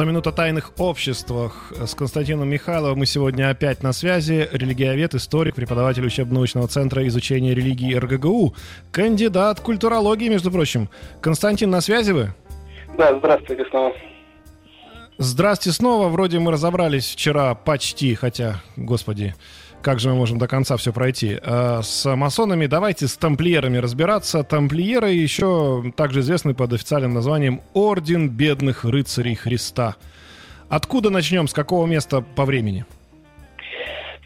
100 минут о тайных обществах с Константином Михайловым. Мы сегодня опять на связи. Религиовед, историк, преподаватель учебно-научного центра изучения религии РГГУ, кандидат культурологии, между прочим. Константин, на связи вы? Да, здравствуйте снова. Здравствуйте снова. Вроде мы разобрались вчера почти, хотя, господи, как же мы можем до конца все пройти? А, с масонами давайте с тамплиерами разбираться. Тамплиеры еще также известны под официальным названием Орден Бедных Рыцарей Христа. Откуда начнем, с какого места по времени?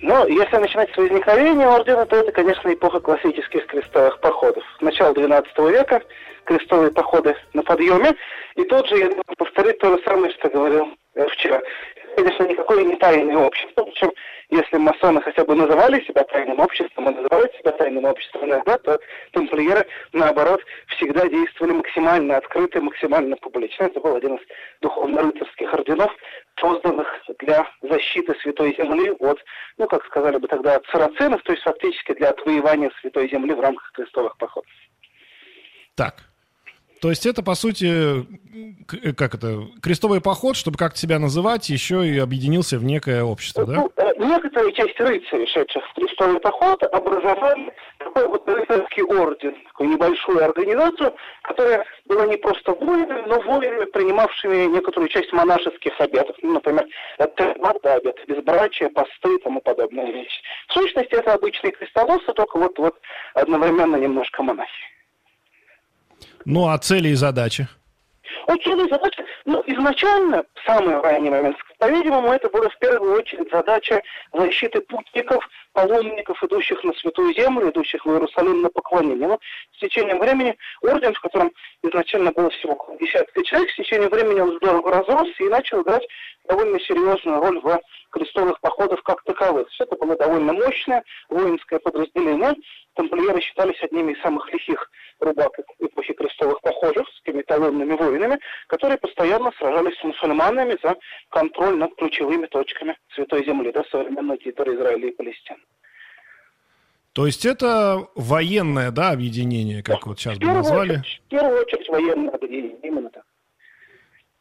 Ну, если начинать с возникновения ордена, то это, конечно, эпоха классических крестовых походов. Начало XII века, крестовые походы на подъеме. И тут же я повторить то же самое, что говорил э, вчера. Конечно, никакое не тайное общество, причем если масоны хотя бы называли себя тайным обществом, и называют себя тайным обществом иногда, то тамплиеры, наоборот, всегда действовали максимально открыто, максимально публично. Это был один из духовно-рыцарских орденов, созданных для защиты Святой Земли от, ну, как сказали бы тогда, от сарацинов, то есть фактически для отвоевания Святой Земли в рамках крестовых походов. Так, то есть это, по сути, э, как это, крестовый поход, чтобы как себя называть, еще и объединился в некое общество, да? Ну, э, некоторые часть рыцарей, шедших в крестовый поход, образовали такой вот рыцарский орден, такую небольшую организацию, которая была не просто воинами, но воинами, принимавшими некоторую часть монашеских обетов. Ну, например, это обет, безбрачие, посты и тому подобные вещи. В сущности, это обычные крестоносцы, только вот, вот одновременно немножко монахи. Ну, а цели и задачи? Вот цели и задачи, ну, изначально, в самый ранний момент, по-видимому, это была в первую очередь задача защиты путников, паломников, идущих на Святую Землю, идущих в Иерусалим на поклонение. Но с течением времени орден, в котором изначально было всего около десятка человек, с течением времени он здорово разросся и начал играть довольно серьезную роль в крестовых походах как таковых. Все это было довольно мощное воинское подразделение. Тамплиеры считались одними из самых лихих рубак эпохи крестовых походов с талонными воинами, которые постоянно сражались с мусульманами за контроль над ключевыми точками Святой Земли, да, современной территории Израиля и Палестины. То есть это военное, да, объединение, как вот сейчас бы назвали? Очередь, в первую очередь военное объединение, именно так.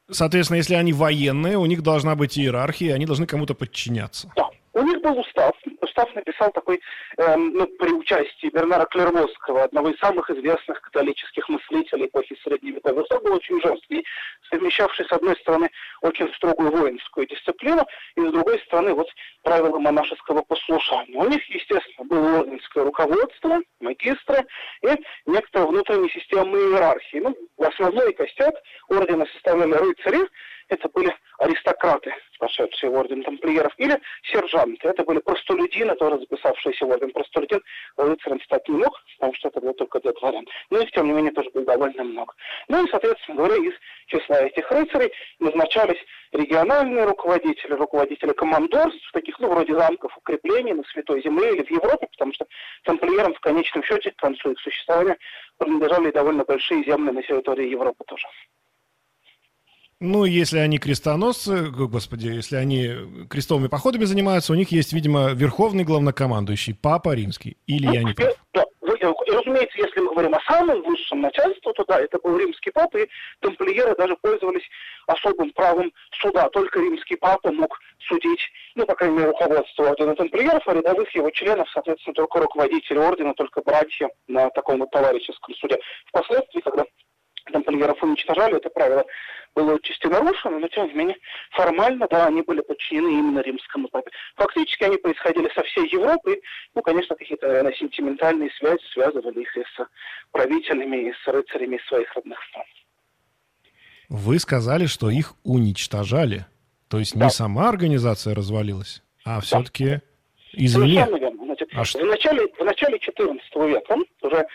Соответственно, если они военные, у них должна быть иерархия, они должны кому-то подчиняться. Да. У них был устав. Устав написал такой, эм, ну, при участии Бернара Клервосского, одного из самых известных католических мыслителей эпохи Средневековья. Устав был очень жесткий, совмещавший, с одной стороны, очень строгую воинскую дисциплину, и с другой стороны, вот правила монашеского послушания. У них, естественно, было орденское руководство, магистры и некоторая внутренняя система иерархии. Ну, основной костяк ордена составляли рыцари, это были аристократы, пошедшие в орден тамплиеров, или сержанты. Это были простолюдины, тоже записавшиеся в орден. Простолюдин рыцарем стать не мог, потому что это был только для дворян. Но их, тем не менее, тоже было довольно много. Ну и, соответственно говоря, из числа этих рыцарей назначались региональные руководители, руководители командорств, таких, ну, вроде замков, укреплений на Святой Земле или в Европе, потому что тамплиерам в конечном счете к концу их существования принадлежали довольно большие земли на территории Европы тоже. Ну, если они крестоносцы, господи, если они крестовыми походами занимаются, у них есть, видимо, верховный главнокомандующий, папа римский. Или ну, я не прав? Да, разумеется, если мы говорим о самом высшем начальстве, то да, это был римский папа, и тамплиеры даже пользовались особым правом суда. Только римский папа мог судить, ну, по крайней мере, руководство ордена тамплиеров, а рядовых его членов, соответственно, только руководители ордена, только братья на таком вот товарищеском суде. Впоследствии, когда тамплиеров уничтожали, это правило было отчасти нарушено, но тем не менее формально, да, они были подчинены именно римскому папе. Фактически они происходили со всей Европы, ну, конечно, какие-то, наверное, сентиментальные связи связывали их и с правителями, и с рыцарями из своих родных стран. Вы сказали, что их уничтожали. То есть да. не сама организация развалилась, а все-таки да. извне. Совершенно верно. Значит, а в, начале, в начале 14 века уже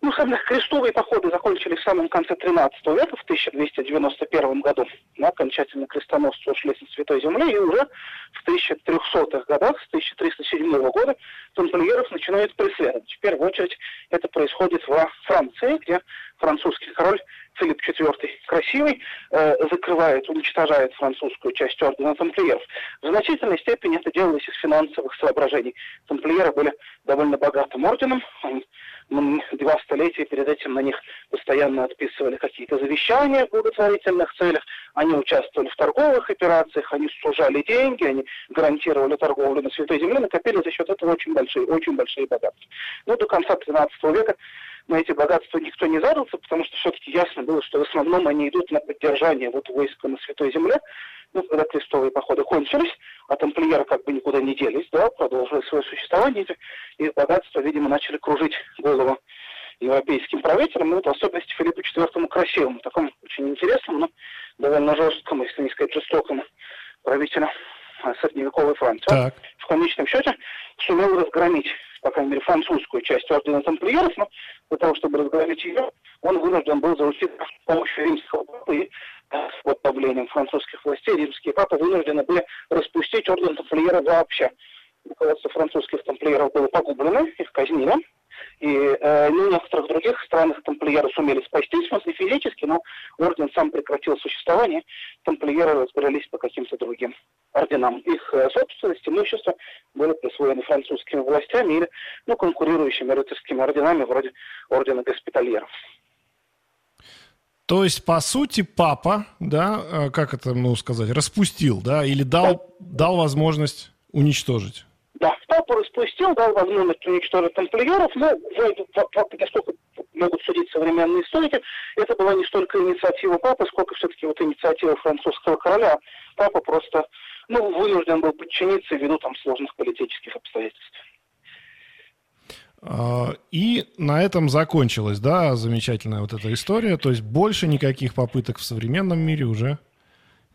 Ну, самые крестовые походы закончились в самом конце 13 века, в 1291 году. Но окончательно крестоносцы ушли со Святой Земли, и уже в 1300-х годах, с 1307 года, тамплиеров начинают преследовать. В первую очередь это происходит во Франции, где французский король Филипп IV красивый э, закрывает, уничтожает французскую часть ордена тамплиеров. В значительной степени это делалось из финансовых соображений. Тамплиеры были довольно богатым орденом, они два столетия перед этим на них постоянно отписывали какие-то завещания в благотворительных целях, они участвовали в торговых операциях, они служали деньги, они гарантировали торговлю на Святой Земле, накопили за счет этого очень большие, очень большие богатства. Но до конца 13 века на эти богатства никто не задался, потому что все-таки ясно было, что в основном они идут на поддержание вот войска на Святой Земле. Ну, когда крестовые походы кончились, а тамплиеры как бы никуда не делись, да, продолжили свое существование, и богатства, видимо, начали кружить голову европейским правителям, ну, в особенности Филиппу IV Красивому, такому очень интересному, но довольно жесткому, если не сказать жестокому правителю средневековой Франции. Так. В конечном счете сумел разгромить по крайней мере, французскую часть ордена тамплиеров, но для того, чтобы разгромить ее, он вынужден был заручиться помощью римского папы и под давлением французских властей римские папы вынуждены были распустить орден тамплиеров вообще. Руководство французских тамплиеров было погублено, их казнили. И э, ну, в некоторых других странах тамплиеры сумели спастись, в смысле физически, но орден сам прекратил существование, тамплиеры разбирались по каким-то другим орденам. Их э, собственность, имущество были присвоены французскими властями или ну, конкурирующими рыцарскими орденами вроде ордена госпитальеров. То есть, по сути, папа, да, э, как это, ну, сказать, распустил, да, или дал, да. дал возможность уничтожить? Папа распустил, дал возможность уничтожить тамплиеров, но поскольку могут судить современные историки, это была не столько инициатива папы, сколько все-таки вот инициатива французского короля. Папа просто ну, вынужден был подчиниться ввиду там сложных политических обстоятельств. А, и на этом закончилась, да, замечательная вот эта история. То есть больше никаких попыток в современном мире уже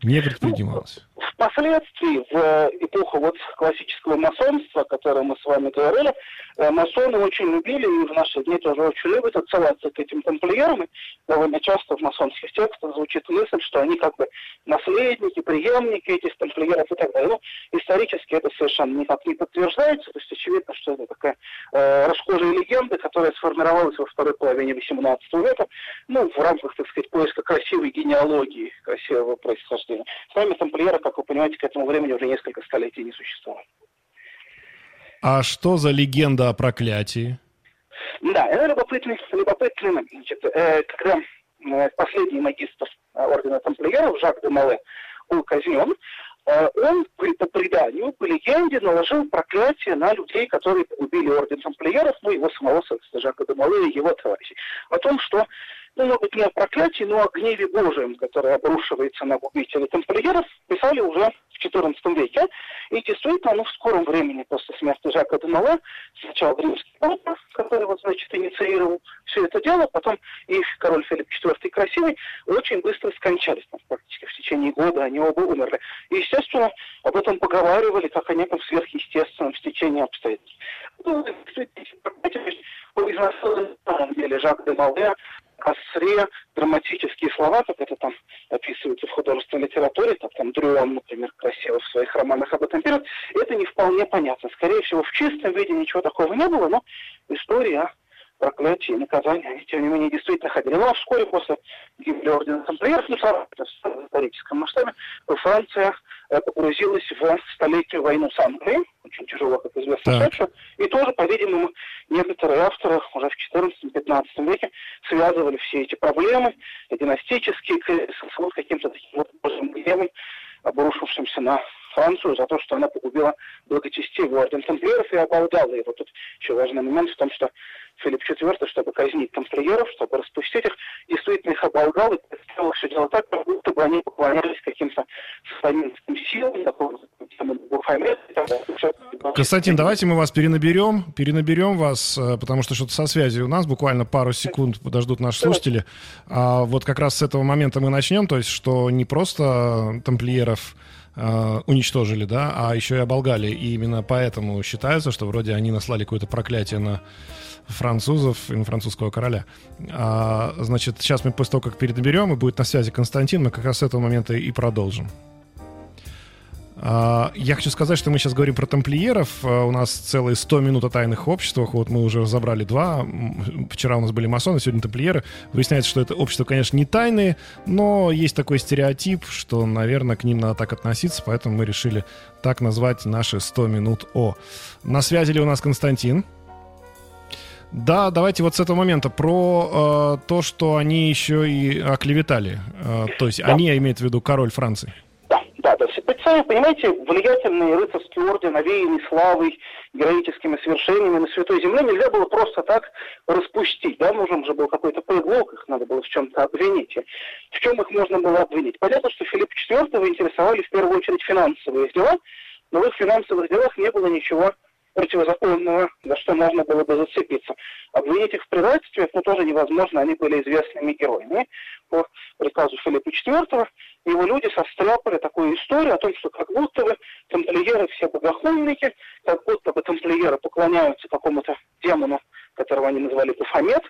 не предпринималось. Впоследствии, в эпоху вот классического масонства, о котором мы с вами говорили, э, масоны очень любили и в наши дни тоже очень любят отсылаться к этим тамплиерам. Довольно часто в масонских текстах звучит мысль, что они как бы наследники, преемники этих тамплиеров и так далее. Но ну, исторически это совершенно никак не подтверждается. То есть очевидно, что это такая э, расхожая легенда, которая сформировалась во второй половине XVIII века, ну, в рамках, так сказать, поиска красивой генеалогии, красивого происхождения. Сами тамплиеры, как вы понимаете, к этому времени уже несколько столетий не существовало. А что за легенда о проклятии? Да, это любопытный, любопытный значит, э, когда э, последний магистр э, ордена тамплиеров, Жак де Мале, был казнен, э, он по преданию, по легенде, наложил проклятие на людей, которые погубили орден тамплиеров, ну, его самого, собственно, Жака де Мале и его товарищей. О том, что ну, может быть, не о проклятии, но о гневе Божьем, который обрушивается на губителей тамплиеров, писали уже в XIV веке. И действительно, ну, в скором времени после смерти Жака де Мале, сначала римский папа, который, вот, значит, инициировал все это дело, потом и король Филипп IV Красивый, очень быстро скончались. Там, практически в течение года они оба умерли. И, естественно, об этом поговаривали как о неком сверхъестественном стечении обстоятельств. Ну, на самом деле Жак де Асре драматические слова, как это там описывается в художественной литературе, как там Дрюон, например, красиво в своих романах об этом пишет, это не вполне понятно. Скорее всего, в чистом виде ничего такого не было, но история проклятие и наказание, они, тем не менее, действительно ходили. Ну, а вскоре после гибели ордена тамплиеров, ну, в историческом масштабе, Франция э, погрузилась в столетнюю войну с Англией, очень тяжело, как известно, шедшую, и тоже, по-видимому, некоторые авторы уже в XIV-XV веке связывали все эти проблемы, династические кризисы, с вот каким-то таким вот гневом, обрушившимся на Францию за то, что она погубила благочестивый орден тамплиеров и оболгала его. Тут еще важный момент в том, что Филипп IV, чтобы казнить тамплиеров, чтобы распустить их, действительно их оболгал и сделал все дело так, как будто бы они поклонялись каким-то сатанинским силам, Константин, давайте мы вас перенаберем, перенаберем вас, э, потому что что-то со связью у нас, буквально пару секунд подождут наши слушатели. А вот как раз с этого момента мы начнем, то есть что не просто тамплиеров э, уничтожили, да, а еще и оболгали. И именно поэтому считается, что вроде они наслали какое-то проклятие на французов и на французского короля. А, значит, сейчас мы после того, как передоберем, и будет на связи Константин, мы как раз с этого момента и продолжим. А, я хочу сказать, что мы сейчас говорим про тамплиеров. А, у нас целые 100 минут о тайных обществах. Вот мы уже забрали два. Вчера у нас были масоны, сегодня тамплиеры. Выясняется, что это общество, конечно, не тайные, но есть такой стереотип, что, наверное, к ним надо так относиться, поэтому мы решили так назвать наши 100 минут о. На связи ли у нас Константин? Да, давайте вот с этого момента про э, то, что они еще и оклеветали. Э, то есть да. они, имеют в виду король Франции. Сами понимаете, влиятельный рыцарский орден, овеянный славой, героическими свершениями на Святой Земле нельзя было просто так распустить. Да? Нужен же был какой-то предлог, их надо было в чем-то обвинить. В чем их можно было обвинить? Понятно, что Филипп IV интересовали в первую очередь финансовые дела, но в их финансовых делах не было ничего противозаконного, за что можно было бы зацепиться. Обвинить их в предательстве, это тоже невозможно, они были известными героями. По приказу Филиппа IV его люди состряпали такую историю о том, что как будто бы тамплиеры все богохульники, как будто бы тамплиеры поклоняются какому-то демону, которого они назвали Бафомет,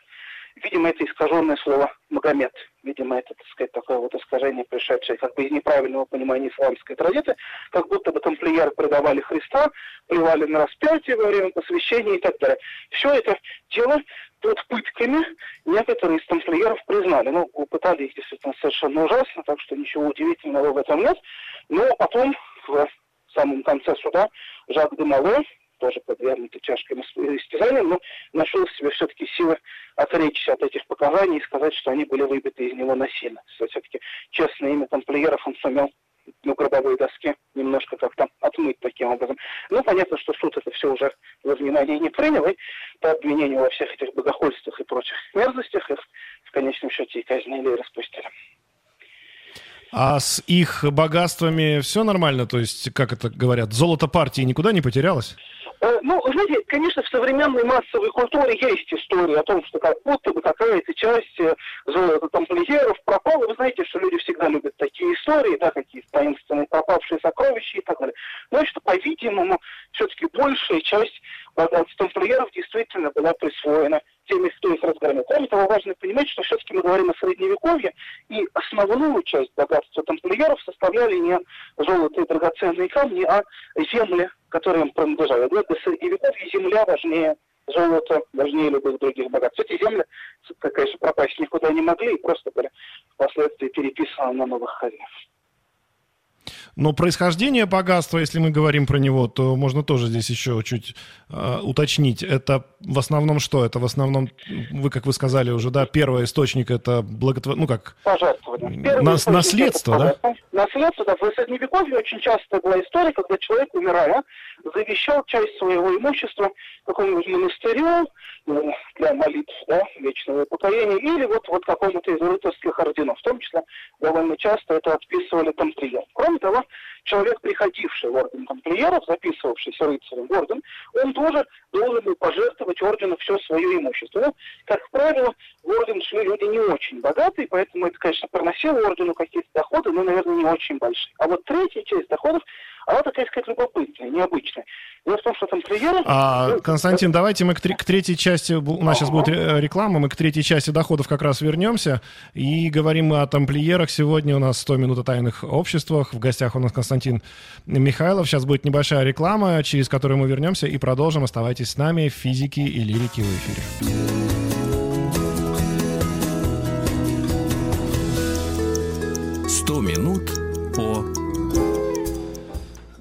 Видимо, это искаженное слово «Магомед». Видимо, это, так сказать, такое вот искажение, пришедшее как бы из неправильного понимания исламской традиции, как будто бы тамплиеры предавали Христа, плевали на распятие во время посвящения и так далее. Все это дело под пытками некоторые из тамплиеров признали. Ну, пытали их действительно совершенно ужасно, так что ничего удивительного в этом нет. Но потом, в самом конце суда, Жак де Мало, тоже подвергнуты тяжким истязаниям, но нашел в себе все-таки силы отречься от этих показаний и сказать, что они были выбиты из него насильно. Все-таки честное имя тамплиеров он сумел на гробовой доске немножко как-то отмыть таким образом. Ну, понятно, что суд это все уже во внимание не принял, и по обвинению во всех этих богохульствах и прочих мерзостях их в конечном счете и казнили и распустили. А с их богатствами все нормально? То есть, как это говорят, золото партии никуда не потерялось? Э, ну, знаете, конечно, в современной массовой культуре есть история о том, что как будто бы какая-то часть э, тамплиеров пропала. Вы знаете, что люди всегда любят такие истории, да, какие-то таинственные пропавшие сокровища и так далее. Но что, по-видимому, все-таки большая часть богатств тамплиеров действительно была присвоена теми, кто их разгромил. Кроме того, важно понимать, что все-таки мы говорим о Средневековье, и основную часть богатства тамплиеров составляли не золото и драгоценные камни, а земли, которые им принадлежали. Для Средневековья земля важнее золото, важнее любых других богатств. Эти земли, конечно, пропасть никуда не могли и просто были впоследствии переписаны на новых хозяев. Но происхождение богатства, если мы говорим про него, то можно тоже здесь еще чуть э, уточнить. Это в основном что? Это в основном, вы, как вы сказали уже, да, первый источник это благотвор... ну как? Пожертвование. Нас, наследство, да? Наследство, да. В Средневековье очень часто была история, когда человек, умирая, завещал часть своего имущества какому-нибудь монастырю ну, для молитв, да, вечного упокоения, или вот, вот какому-то из рыцарских орденов. В том числе довольно часто это отписывали тамплиерам. Кроме того, человек, приходивший в орден тамплиеров, записывавшийся рыцарем в орден, он тоже должен был пожертвовать ордену все свое имущество. Ну, как правило, в орден шли люди не очень богатые, поэтому это, конечно, приносило ордену какие-то доходы, но, наверное, не очень большие. А вот третья часть доходов она такая, сказать, любопытная, необычная. Дело в том, что тамплиеры... А, ну, Константин, это... давайте мы к, к третьей части, у нас сейчас будет реклама, мы к третьей части доходов как раз вернемся, и говорим мы о тамплиерах. Сегодня у нас 100 минут о тайных обществах, в гостях у нас Константин Михайлов. Сейчас будет небольшая реклама, через которую мы вернемся и продолжим. Оставайтесь с нами, физики и лирики в эфире. Сто минут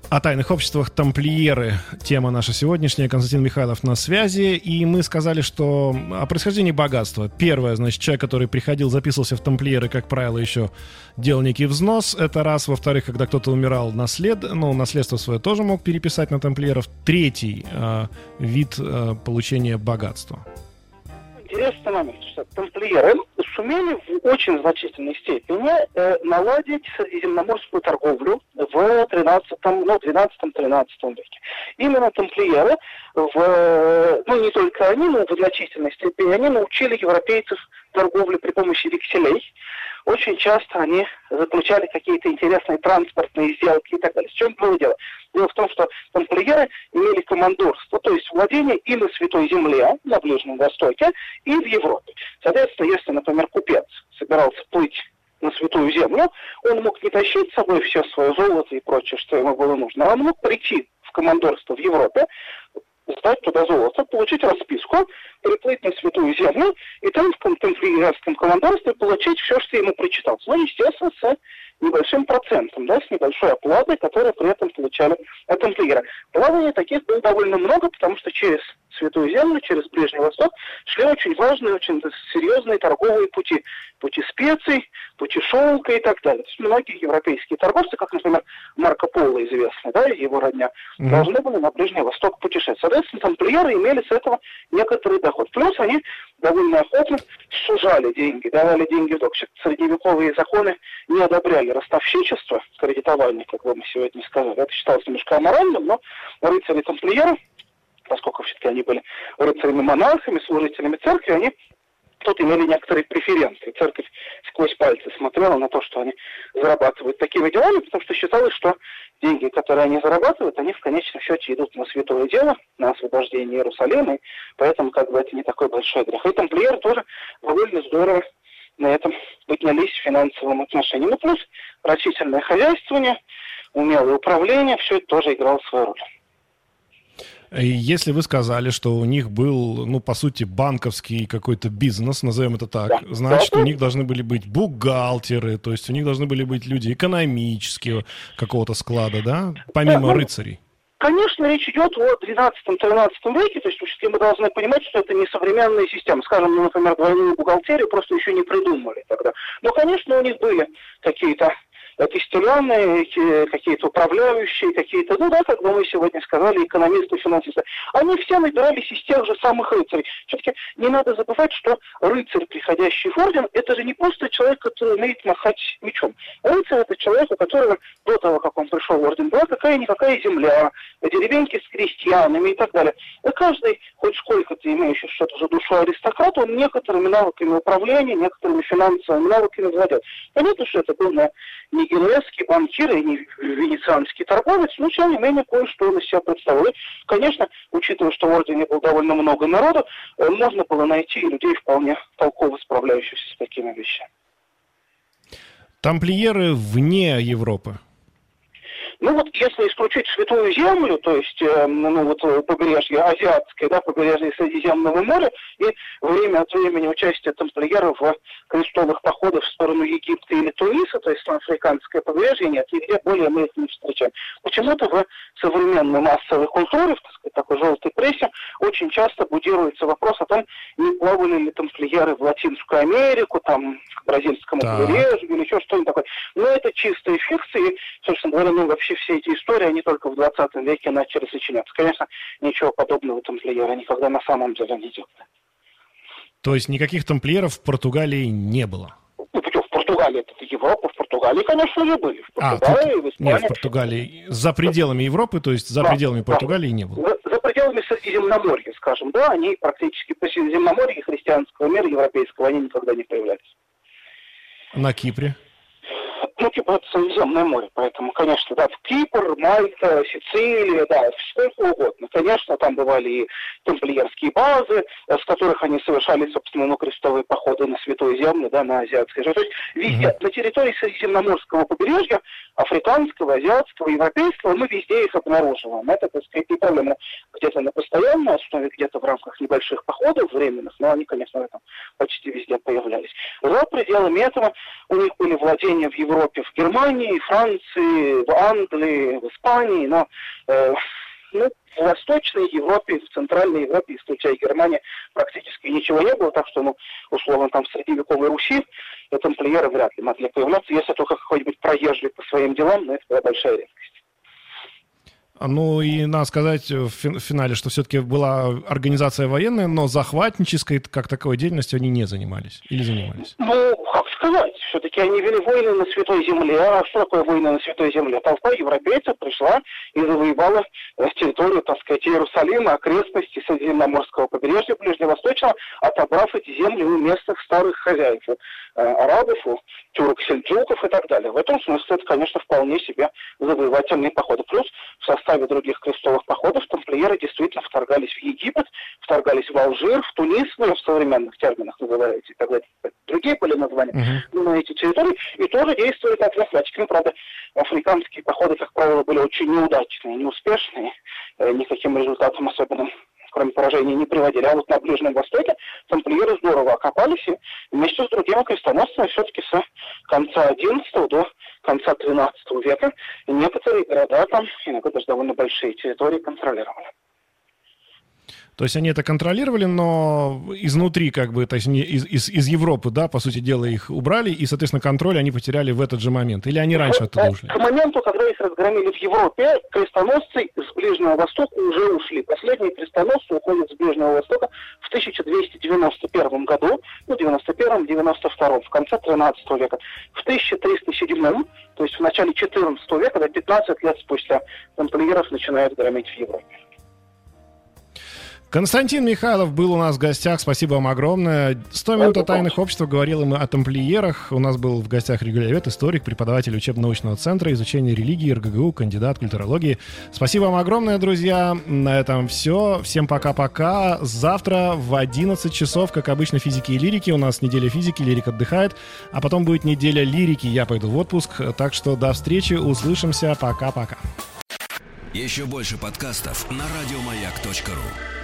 о тайных обществах тамплиеры. Тема наша сегодняшняя. Константин Михайлов на связи. И мы сказали, что о происхождении богатства. Первое, значит, человек, который приходил, записывался в тамплиеры, как правило, еще делал некий взнос. Это раз. Во-вторых, когда кто-то умирал, наслед... ну, наследство свое тоже мог переписать на тамплиеров. Третий э, вид э, получения богатства интересный момент, что тамплиеры сумели в очень значительной степени э, наладить средиземноморскую торговлю в 13, ну, 12-13 веке. Именно тамплиеры в, ну не только они, но в значительной степени, они научили европейцев торговле при помощи векселей. Очень часто они заключали какие-то интересные транспортные сделки и так далее. В чем было дело? Дело в том, что тамплиеры имели командорство, то есть владение и на Святой Земле, на Ближнем Востоке, и в Европе. Соответственно, если, например, купец собирался плыть на Святую Землю, он мог не тащить с собой все свое золото и прочее, что ему было нужно, а он мог прийти в командорство в Европе, сдать туда золото, получить расписку, приплыть на Святую Землю и там в тамплиерском командорстве получить все, что ему причиталось. Ну, естественно, с небольшим процентом, да, с небольшой оплатой, которую при этом получали от тамплиера. Плаваний таких было довольно много, потому что через Святую Землю, через Ближний Восток шли очень важные, очень серьезные торговые пути. Пути специй, пути шелка и так далее. То есть многие европейские торговцы, как, например, Марко Поло известный, да, его родня, mm-hmm. должны были на Ближний Восток путешествовать. Соответственно, тамплиеры имели с этого некоторый доход. Плюс они довольно охотно сужали деньги, давали деньги в долг. Средневековые законы не одобряли ростовщичество, кредитование, как бы мы сегодня сказали. Это считалось немножко аморальным, но рыцари-тамплиеры поскольку все-таки они были рыцарями-монахами, служителями церкви, они тут имели некоторые преференции. Церковь сквозь пальцы смотрела на то, что они зарабатывают такими делами, потому что считалось, что деньги, которые они зарабатывают, они в конечном счете идут на святое дело, на освобождение Иерусалима, и поэтому как бы это не такой большой грех. И тамплиеры тоже довольно здорово на этом поднялись в финансовом отношении. Ну, плюс рачительное хозяйствование, умелое управление, все это тоже играло свою роль. Если вы сказали, что у них был, ну, по сути, банковский какой-то бизнес, назовем это так, да. значит, у них должны были быть бухгалтеры, то есть у них должны были быть люди экономические какого-то склада, да, помимо да, ну, рыцарей. Конечно, речь идет о 12-13 веке, то есть мы должны понимать, что это не современная система. Скажем, например, двойную бухгалтерию просто еще не придумали тогда. Но, конечно, у них были какие-то костеляны, какие-то управляющие, какие-то, ну да, как бы мы сегодня сказали, экономисты, финансисты, они все набирались из тех же самых рыцарей. Все-таки не надо забывать, что рыцарь, приходящий в орден, это же не просто человек, который умеет махать мечом. Рыцарь это человек, у которого до того, как он пришел в орден, была какая-никакая земля, деревеньки с крестьянами и так далее. И каждый, хоть сколько-то имеющий что-то за душу аристократ, он некоторыми навыками управления, некоторыми финансовыми навыками владел. Понятно, что это был не генуэзский банкир и не венецианский торговец, но тем не менее кое-что он из себя представлял. конечно, учитывая, что в ордене было довольно много народу, э, можно было найти людей вполне толково справляющихся с такими вещами. Тамплиеры вне Европы. Если исключить Святую Землю, то есть э, ну вот э, побережье Азиатское, да, побережье Средиземного моря, и время от времени участие тамплиеров в крестовых походах в сторону Египта или Туниса, то есть на африканское побережье, нет, нигде более мы их не встречаем. Почему-то в современной массовой культуре, в так сказать, такой желтой прессе, очень часто будируется вопрос о том, не плавали ли тамплиеры в Латинскую Америку, там, к бразильскому побережью или еще что-нибудь такое. Но это чистые фикции, собственно говоря, ну вообще все эти истории, они только в 20 веке начали сочиняться. Конечно, ничего подобного тамплиера никогда на самом деле не делали. То есть никаких тамплиеров в Португалии не было? Ну? В Португалии это Европа, в Португалии, конечно же, были. В а, Португалии, а, тут... в Испании. Нет, в Португалии. За пределами Европы, то есть за да, пределами Португалии да. не было? За, за пределами Средиземноморья, скажем, да, они практически по Средиземноморью христианского мира европейского, они никогда не появлялись. На Кипре? Ну, типа, это Средиземное море, поэтому, конечно, да, в Кипр, Мальта, Сицилия, да, сколько угодно. Конечно, там бывали и тамплиерские базы, с которых они совершали, собственно, ну, крестовые походы на Святую Землю, да, на Азиатское же. То есть везде, mm-hmm. на территории Средиземноморского побережья, африканского, азиатского, европейского, мы везде их обнаруживаем. Это, так сказать, не проблема где-то на постоянной основе, где-то в рамках небольших походов временных, но они, конечно, в этом почти везде появлялись. За пределами этого у них были владения в Европе, Европе, в Германии, Франции, в Англии, в Испании, но э, ну, в Восточной Европе, в Центральной Европе, исключая Германию, практически ничего не было, так что, ну, условно, там в средневековой Руси тамплиеры вряд ли могли появляться, если только какой-нибудь проезжий по своим делам, но это была большая редкость. Ну и надо сказать в финале, что все-таки была организация военная, но захватнической как таковой деятельностью они не занимались или занимались? Ну, сказать. Все-таки они вели войны на Святой Земле. А что такое войны на Святой Земле? Толпа европейцев пришла и завоевала э, территорию, так сказать, Иерусалима, окрестности Средиземноморского побережья Ближневосточного, отобрав эти земли у местных старых хозяев, э, арабов, у тюрок, сельджуков и так далее. В этом смысле это, конечно, вполне себе завоевательные походы. Плюс в составе других крестовых походов тамплиеры действительно вторгались в Египет, вторгались в Алжир, в Тунис, ну, в современных терминах называется, когда другие были названия, uh-huh. На эти территории, и тоже действовали как захватчики. Ну, правда, африканские походы, как правило, были очень неудачные, неуспешные, э, никаким результатом особенным кроме поражения, не приводили. А вот на Ближнем Востоке тамплиеры здорово окопались и вместе с другими крестоносцами все-таки с конца XI до конца XIII века некоторые города там, иногда даже довольно большие территории контролировали. То есть они это контролировали, но изнутри, как бы, то есть не из, из, из Европы, да, по сути дела, их убрали, и, соответственно, контроль они потеряли в этот же момент. Или они раньше оттуда ушли? К моменту, когда их разгромили в Европе, крестоносцы с Ближнего Востока уже ушли. Последние крестоносцы уходят с Ближнего Востока в 1291 году, ну, 91-92, в конце 13 века. В 1307, то есть в начале 14 века, когда 15 лет спустя, тамплиеров начинают громить в Европе. Константин Михайлов был у нас в гостях. Спасибо вам огромное. 100 минут о тайных обществах. Говорил мы о тамплиерах. У нас был в гостях регулярвет, историк, преподаватель учебно-научного центра изучения религии РГГУ, кандидат культурологии. Спасибо вам огромное, друзья. На этом все. Всем пока-пока. Завтра в 11 часов, как обычно, физики и лирики. У нас неделя физики, лирик отдыхает. А потом будет неделя лирики. Я пойду в отпуск. Так что до встречи. Услышимся. Пока-пока. Еще больше подкастов на радиомаяк.ру